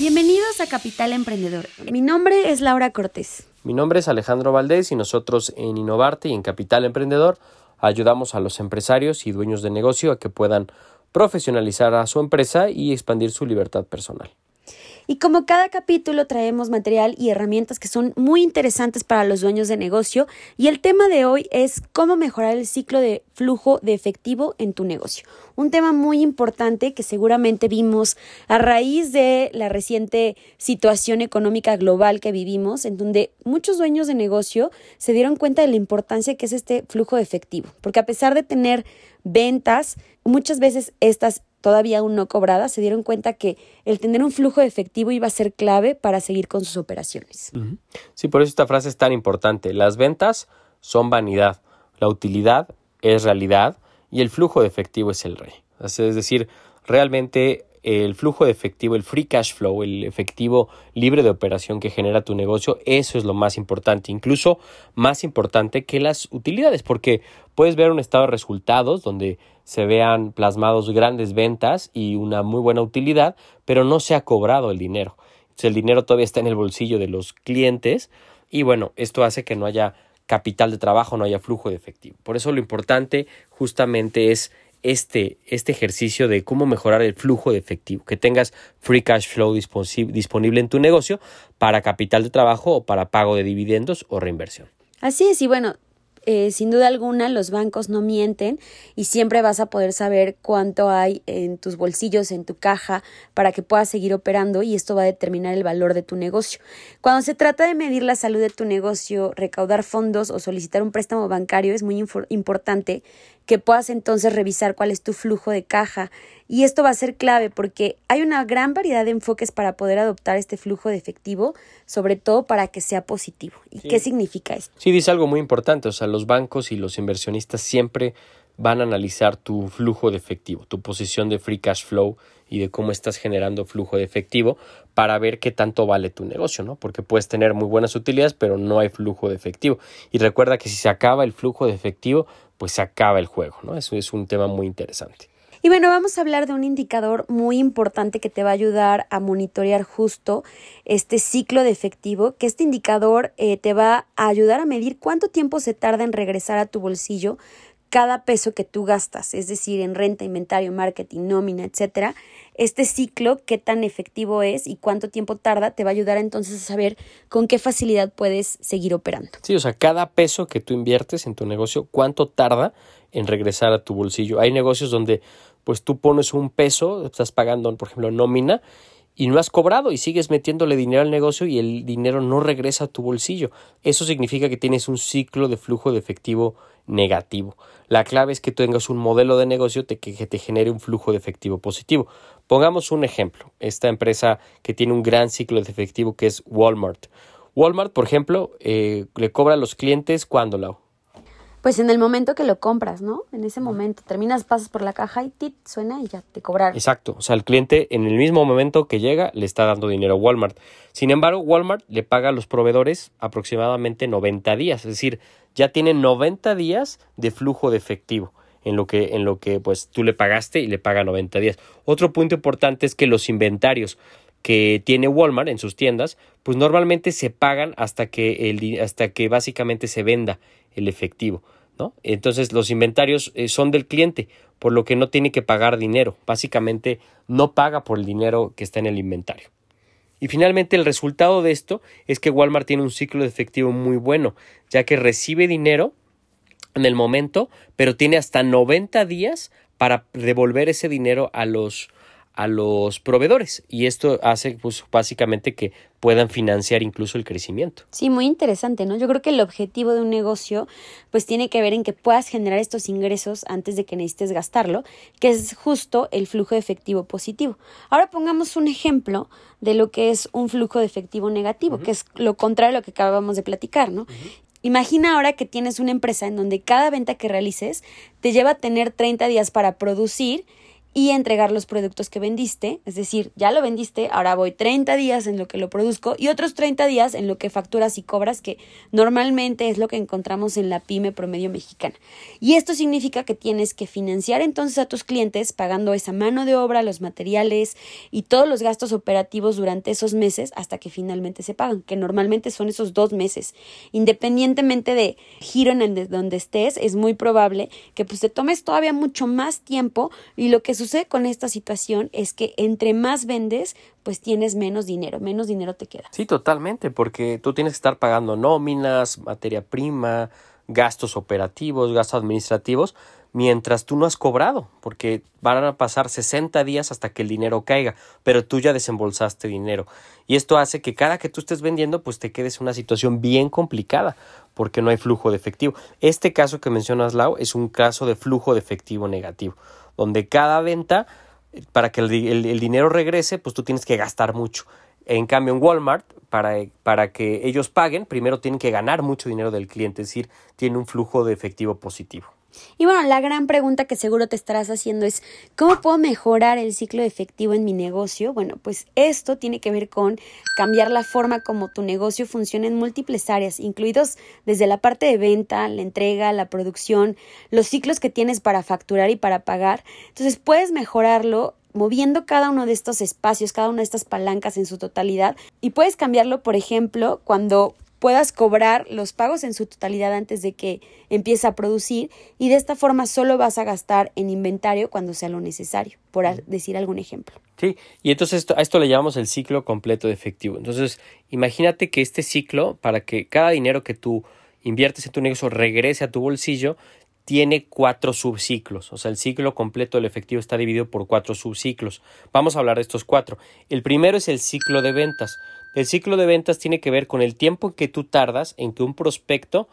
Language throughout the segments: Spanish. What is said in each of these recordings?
Bienvenidos a Capital Emprendedor. Mi nombre es Laura Cortés. Mi nombre es Alejandro Valdés y nosotros en Innovarte y en Capital Emprendedor ayudamos a los empresarios y dueños de negocio a que puedan profesionalizar a su empresa y expandir su libertad personal. Y como cada capítulo traemos material y herramientas que son muy interesantes para los dueños de negocio y el tema de hoy es cómo mejorar el ciclo de flujo de efectivo en tu negocio. Un tema muy importante que seguramente vimos a raíz de la reciente situación económica global que vivimos, en donde muchos dueños de negocio se dieron cuenta de la importancia que es este flujo de efectivo, porque a pesar de tener ventas, muchas veces estas todavía aún no cobradas, se dieron cuenta que el tener un flujo de efectivo iba a ser clave para seguir con sus operaciones. Sí, por eso esta frase es tan importante. Las ventas son vanidad, la utilidad es realidad y el flujo de efectivo es el rey. Es decir, realmente el flujo de efectivo, el free cash flow, el efectivo libre de operación que genera tu negocio, eso es lo más importante, incluso más importante que las utilidades, porque puedes ver un estado de resultados donde se vean plasmados grandes ventas y una muy buena utilidad, pero no se ha cobrado el dinero. Entonces, el dinero todavía está en el bolsillo de los clientes y bueno, esto hace que no haya capital de trabajo, no haya flujo de efectivo. Por eso lo importante justamente es este, este ejercicio de cómo mejorar el flujo de efectivo, que tengas free cash flow disponible en tu negocio para capital de trabajo o para pago de dividendos o reinversión. Así es, y bueno, eh, sin duda alguna los bancos no mienten y siempre vas a poder saber cuánto hay en tus bolsillos, en tu caja, para que puedas seguir operando y esto va a determinar el valor de tu negocio. Cuando se trata de medir la salud de tu negocio, recaudar fondos o solicitar un préstamo bancario, es muy importante que puedas entonces revisar cuál es tu flujo de caja. Y esto va a ser clave porque hay una gran variedad de enfoques para poder adoptar este flujo de efectivo, sobre todo para que sea positivo. ¿Y qué significa esto? Sí, dice algo muy importante. O sea, los bancos y los inversionistas siempre van a analizar tu flujo de efectivo, tu posición de free cash flow y de cómo estás generando flujo de efectivo para ver qué tanto vale tu negocio, ¿no? Porque puedes tener muy buenas utilidades, pero no hay flujo de efectivo. Y recuerda que si se acaba el flujo de efectivo, pues se acaba el juego, ¿no? Eso es un tema muy interesante. Y bueno, vamos a hablar de un indicador muy importante que te va a ayudar a monitorear justo este ciclo de efectivo, que este indicador eh, te va a ayudar a medir cuánto tiempo se tarda en regresar a tu bolsillo cada peso que tú gastas, es decir, en renta, inventario, marketing, nómina, etcétera, este ciclo, qué tan efectivo es y cuánto tiempo tarda, te va a ayudar entonces a saber con qué facilidad puedes seguir operando. Sí, o sea, cada peso que tú inviertes en tu negocio, cuánto tarda en regresar a tu bolsillo. Hay negocios donde pues tú pones un peso, estás pagando, por ejemplo, nómina y no has cobrado y sigues metiéndole dinero al negocio y el dinero no regresa a tu bolsillo. Eso significa que tienes un ciclo de flujo de efectivo negativo. La clave es que tengas un modelo de negocio que te genere un flujo de efectivo positivo. Pongamos un ejemplo, esta empresa que tiene un gran ciclo de efectivo que es Walmart. Walmart, por ejemplo, eh, le cobra a los clientes cuando la pues en el momento que lo compras, ¿no? En ese momento terminas, pasas por la caja y tit, suena y ya te cobraron. Exacto, o sea, el cliente en el mismo momento que llega le está dando dinero a Walmart. Sin embargo, Walmart le paga a los proveedores aproximadamente 90 días, es decir, ya tiene 90 días de flujo de efectivo en lo que en lo que pues tú le pagaste y le paga 90 días. Otro punto importante es que los inventarios que tiene Walmart en sus tiendas, pues normalmente se pagan hasta que el hasta que básicamente se venda el efectivo, Entonces los inventarios eh, son del cliente, por lo que no tiene que pagar dinero, básicamente no paga por el dinero que está en el inventario. Y finalmente el resultado de esto es que Walmart tiene un ciclo de efectivo muy bueno, ya que recibe dinero en el momento, pero tiene hasta 90 días para devolver ese dinero a los a los proveedores y esto hace pues básicamente que puedan financiar incluso el crecimiento. Sí, muy interesante, ¿no? Yo creo que el objetivo de un negocio pues tiene que ver en que puedas generar estos ingresos antes de que necesites gastarlo, que es justo el flujo de efectivo positivo. Ahora pongamos un ejemplo de lo que es un flujo de efectivo negativo, que es lo contrario a lo que acabamos de platicar, ¿no? Imagina ahora que tienes una empresa en donde cada venta que realices te lleva a tener 30 días para producir y entregar los productos que vendiste, es decir, ya lo vendiste, ahora voy 30 días en lo que lo produzco y otros 30 días en lo que facturas y cobras, que normalmente es lo que encontramos en la pyme promedio mexicana. Y esto significa que tienes que financiar entonces a tus clientes pagando esa mano de obra, los materiales y todos los gastos operativos durante esos meses hasta que finalmente se pagan, que normalmente son esos dos meses. Independientemente de giro en el donde estés, es muy probable que pues te tomes todavía mucho más tiempo y lo que sucede con esta situación es que entre más vendes, pues tienes menos dinero, menos dinero te queda. Sí, totalmente, porque tú tienes que estar pagando nóminas, materia prima, gastos operativos, gastos administrativos, mientras tú no has cobrado, porque van a pasar 60 días hasta que el dinero caiga, pero tú ya desembolsaste dinero. Y esto hace que cada que tú estés vendiendo, pues te quedes en una situación bien complicada, porque no hay flujo de efectivo. Este caso que mencionas, Lau, es un caso de flujo de efectivo negativo donde cada venta, para que el, dinero regrese, pues tú tienes que gastar mucho. En cambio, en Walmart, para, para, que ellos paguen, primero tienen que ganar mucho dinero del cliente, es decir, tiene un flujo de efectivo positivo. Y bueno, la gran pregunta que seguro te estarás haciendo es, ¿cómo puedo mejorar el ciclo efectivo en mi negocio? Bueno, pues esto tiene que ver con cambiar la forma como tu negocio funciona en múltiples áreas, incluidos desde la parte de venta, la entrega, la producción, los ciclos que tienes para facturar y para pagar. Entonces puedes mejorarlo moviendo cada uno de estos espacios, cada una de estas palancas en su totalidad y puedes cambiarlo, por ejemplo, cuando puedas cobrar los pagos en su totalidad antes de que empiece a producir y de esta forma solo vas a gastar en inventario cuando sea lo necesario, por decir algún ejemplo. Sí, y entonces esto, a esto le llamamos el ciclo completo de efectivo. Entonces, imagínate que este ciclo, para que cada dinero que tú inviertes en tu negocio regrese a tu bolsillo, tiene cuatro subciclos. O sea, el ciclo completo del efectivo está dividido por cuatro subciclos. Vamos a hablar de estos cuatro. El primero es el ciclo de ventas. El ciclo de ventas tiene que ver con el tiempo en que tú tardas en que un prospecto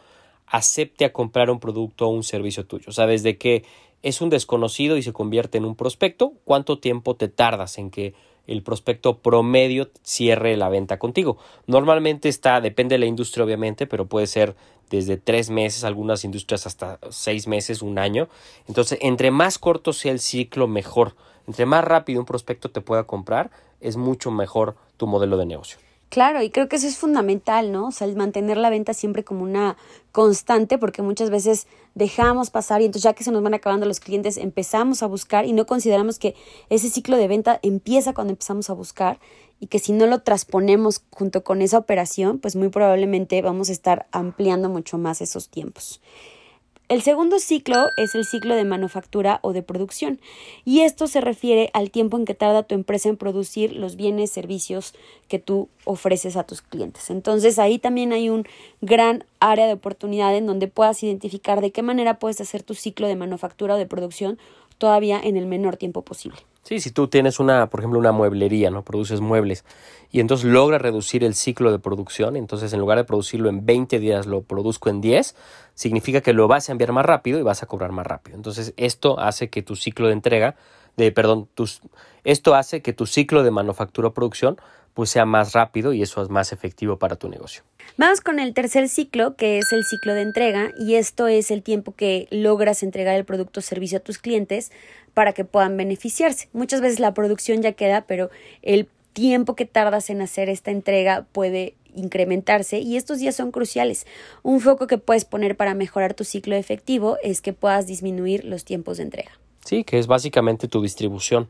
acepte a comprar un producto o un servicio tuyo. O sea, desde que es un desconocido y se convierte en un prospecto, ¿cuánto tiempo te tardas en que el prospecto promedio cierre la venta contigo? Normalmente está, depende de la industria obviamente, pero puede ser desde tres meses, algunas industrias hasta seis meses, un año. Entonces, entre más corto sea el ciclo, mejor. Entre más rápido un prospecto te pueda comprar, es mucho mejor tu modelo de negocio. Claro, y creo que eso es fundamental, ¿no? O sea, el mantener la venta siempre como una constante, porque muchas veces dejamos pasar y entonces ya que se nos van acabando los clientes, empezamos a buscar y no consideramos que ese ciclo de venta empieza cuando empezamos a buscar y que si no lo transponemos junto con esa operación, pues muy probablemente vamos a estar ampliando mucho más esos tiempos. El segundo ciclo es el ciclo de manufactura o de producción y esto se refiere al tiempo en que tarda tu empresa en producir los bienes, servicios que tú ofreces a tus clientes. Entonces ahí también hay un gran área de oportunidad en donde puedas identificar de qué manera puedes hacer tu ciclo de manufactura o de producción todavía en el menor tiempo posible. Sí, si tú tienes una, por ejemplo, una mueblería, ¿no? Produces muebles y entonces logras reducir el ciclo de producción, entonces en lugar de producirlo en 20 días lo produzco en 10, significa que lo vas a enviar más rápido y vas a cobrar más rápido. Entonces esto hace que tu ciclo de entrega, de perdón, tus, esto hace que tu ciclo de manufactura o producción pues sea más rápido y eso es más efectivo para tu negocio. Vamos con el tercer ciclo, que es el ciclo de entrega, y esto es el tiempo que logras entregar el producto o servicio a tus clientes para que puedan beneficiarse. Muchas veces la producción ya queda, pero el tiempo que tardas en hacer esta entrega puede incrementarse y estos días son cruciales. Un foco que puedes poner para mejorar tu ciclo efectivo es que puedas disminuir los tiempos de entrega. Sí, que es básicamente tu distribución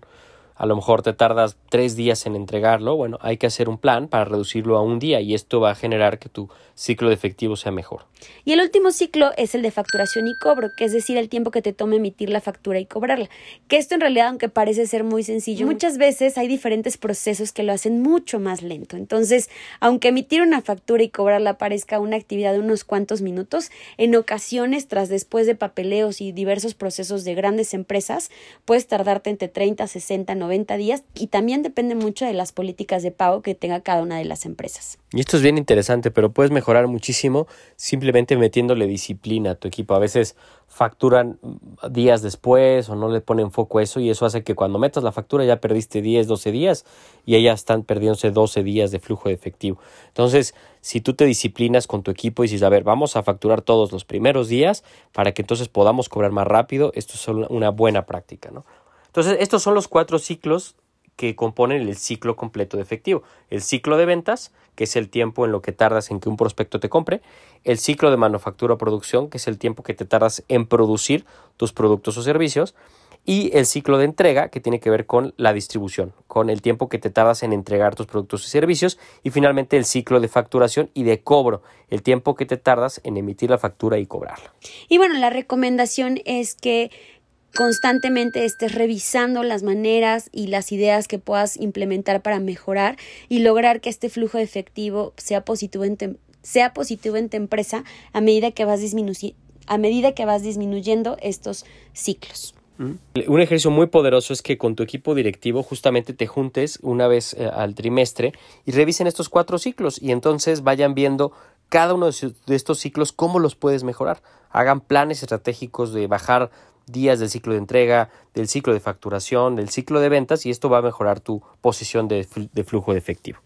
a lo mejor te tardas tres días en entregarlo, bueno, hay que hacer un plan para reducirlo a un día y esto va a generar que tu ciclo de efectivo sea mejor. Y el último ciclo es el de facturación y cobro, que es decir, el tiempo que te toma emitir la factura y cobrarla. Que esto en realidad, aunque parece ser muy sencillo, muchas veces hay diferentes procesos que lo hacen mucho más lento. Entonces, aunque emitir una factura y cobrarla parezca una actividad de unos cuantos minutos, en ocasiones, tras después de papeleos y diversos procesos de grandes empresas, puedes tardarte entre 30, 60, 90 90 días y también depende mucho de las políticas de pago que tenga cada una de las empresas. Y esto es bien interesante, pero puedes mejorar muchísimo simplemente metiéndole disciplina a tu equipo. A veces facturan días después o no le ponen foco a eso y eso hace que cuando metas la factura ya perdiste 10, 12 días y ellas están perdiéndose 12 días de flujo de efectivo. Entonces, si tú te disciplinas con tu equipo y dices, a ver, vamos a facturar todos los primeros días para que entonces podamos cobrar más rápido, esto es una buena práctica, ¿no? Entonces, estos son los cuatro ciclos que componen el ciclo completo de efectivo. El ciclo de ventas, que es el tiempo en lo que tardas en que un prospecto te compre. El ciclo de manufactura o producción, que es el tiempo que te tardas en producir tus productos o servicios. Y el ciclo de entrega, que tiene que ver con la distribución, con el tiempo que te tardas en entregar tus productos y servicios. Y finalmente el ciclo de facturación y de cobro, el tiempo que te tardas en emitir la factura y cobrarla. Y bueno, la recomendación es que constantemente estés revisando las maneras y las ideas que puedas implementar para mejorar y lograr que este flujo efectivo sea positivo en, sea positivo en tu empresa a medida que vas a medida que vas disminuyendo estos ciclos. Mm. Un ejercicio muy poderoso es que con tu equipo directivo justamente te juntes una vez eh, al trimestre y revisen estos cuatro ciclos y entonces vayan viendo cada uno de estos ciclos cómo los puedes mejorar. Hagan planes estratégicos de bajar días del ciclo de entrega, del ciclo de facturación, del ciclo de ventas y esto va a mejorar tu posición de, flujo de efectivo.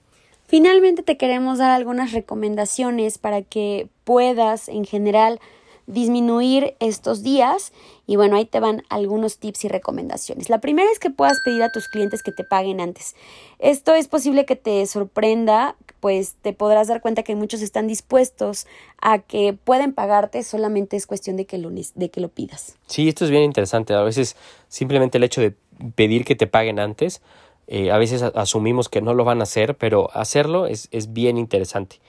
Finalmente te queremos dar algunas recomendaciones para que puedas en general disminuir estos días y bueno, ahí te van algunos tips y recomendaciones. La primera es que puedas pedir a tus clientes que te paguen antes. Esto es posible que te sorprenda, pues te podrás dar cuenta que muchos están dispuestos a que pueden pagarte, solamente es cuestión de que lo, de que lo pidas. Sí, esto es bien interesante. A veces simplemente el hecho de pedir que te paguen antes, eh, a veces asumimos que no lo van a hacer, pero hacerlo es, es bien interesante.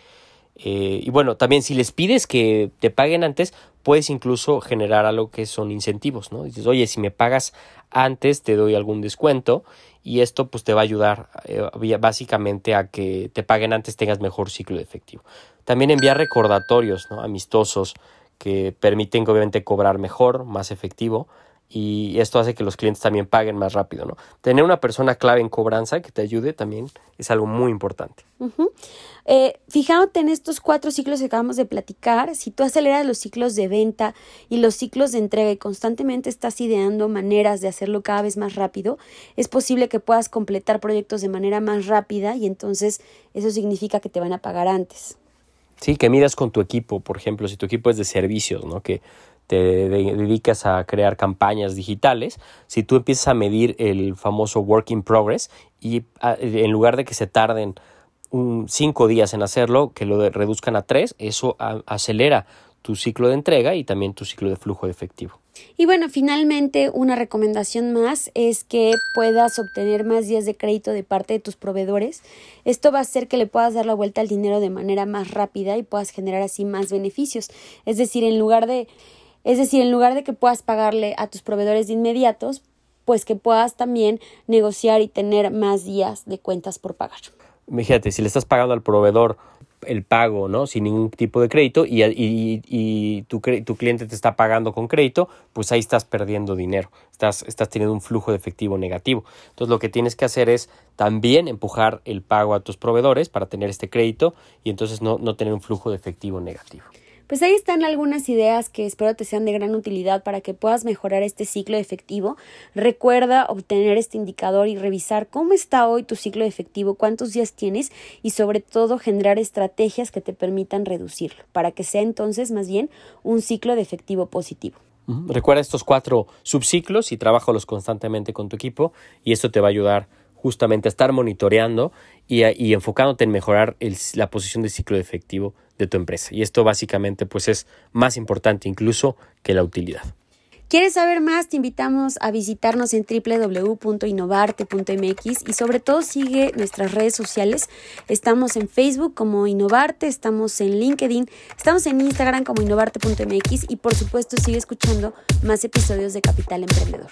Eh, y bueno, también si les pides que te paguen antes, puedes incluso generar algo que son incentivos, ¿no? Dices, oye, si me pagas antes, te doy algún descuento y esto pues te va a ayudar eh, básicamente a que te paguen antes, tengas mejor ciclo de efectivo. También enviar recordatorios, ¿no? Amistosos que permiten obviamente cobrar mejor, más efectivo y esto hace que los clientes también paguen más rápido, ¿no? Tener una persona clave en cobranza que te ayude también es algo muy importante. Eh, fijándote en estos cuatro ciclos que acabamos de platicar, si tú aceleras los ciclos de venta y los ciclos de entrega y constantemente estás ideando maneras de hacerlo cada vez más rápido, es posible que puedas completar proyectos de manera más rápida y entonces eso significa que te van a pagar antes. Sí, que midas con tu equipo, por ejemplo, si tu equipo es de servicios, ¿no? Que te dedicas a crear campañas digitales, si tú empiezas a medir el famoso work in progress y en lugar de que se tarden cinco días en hacerlo, que lo reduzcan a tres, eso acelera tu ciclo de entrega y también tu ciclo de flujo de efectivo. Y bueno, finalmente una recomendación más es que puedas obtener más días de crédito de parte de tus proveedores. Esto va a hacer que le puedas dar la vuelta al dinero de manera más rápida y puedas generar así más beneficios. Es decir, en lugar de es decir, en lugar de que puedas pagarle a tus proveedores de inmediatos, pues que puedas también negociar y tener más días de cuentas por pagar. Fíjate, si le estás pagando al proveedor el pago, ¿no? Sin ningún tipo de crédito y, y, y tu, tu, cliente te está pagando con crédito, pues ahí estás perdiendo dinero, estás, estás teniendo un flujo de efectivo negativo. Entonces lo que tienes que hacer es también empujar el pago a tus proveedores para tener este crédito y entonces no, no tener un flujo de efectivo negativo. Pues ahí están algunas ideas que espero te sean de gran utilidad para que puedas mejorar este ciclo efectivo. Recuerda obtener este indicador y revisar cómo está hoy tu ciclo efectivo, cuántos días tienes y sobre todo generar estrategias que te permitan reducirlo para que sea entonces más bien un ciclo de efectivo positivo. Recuerda estos cuatro subciclos y trabájalos constantemente con tu equipo y esto te va a ayudar justamente estar monitoreando y, enfocándote en mejorar la posición de ciclo efectivo de tu empresa. Y esto básicamente pues es más importante incluso que la utilidad. ¿Quieres saber más? Te invitamos a visitarnos en www.innovarte.mx y sobre todo sigue nuestras redes sociales. Estamos en Facebook como Innovarte, estamos en LinkedIn, estamos en Instagram como innovarte.mx y por supuesto sigue escuchando más episodios de Capital Emprendedor.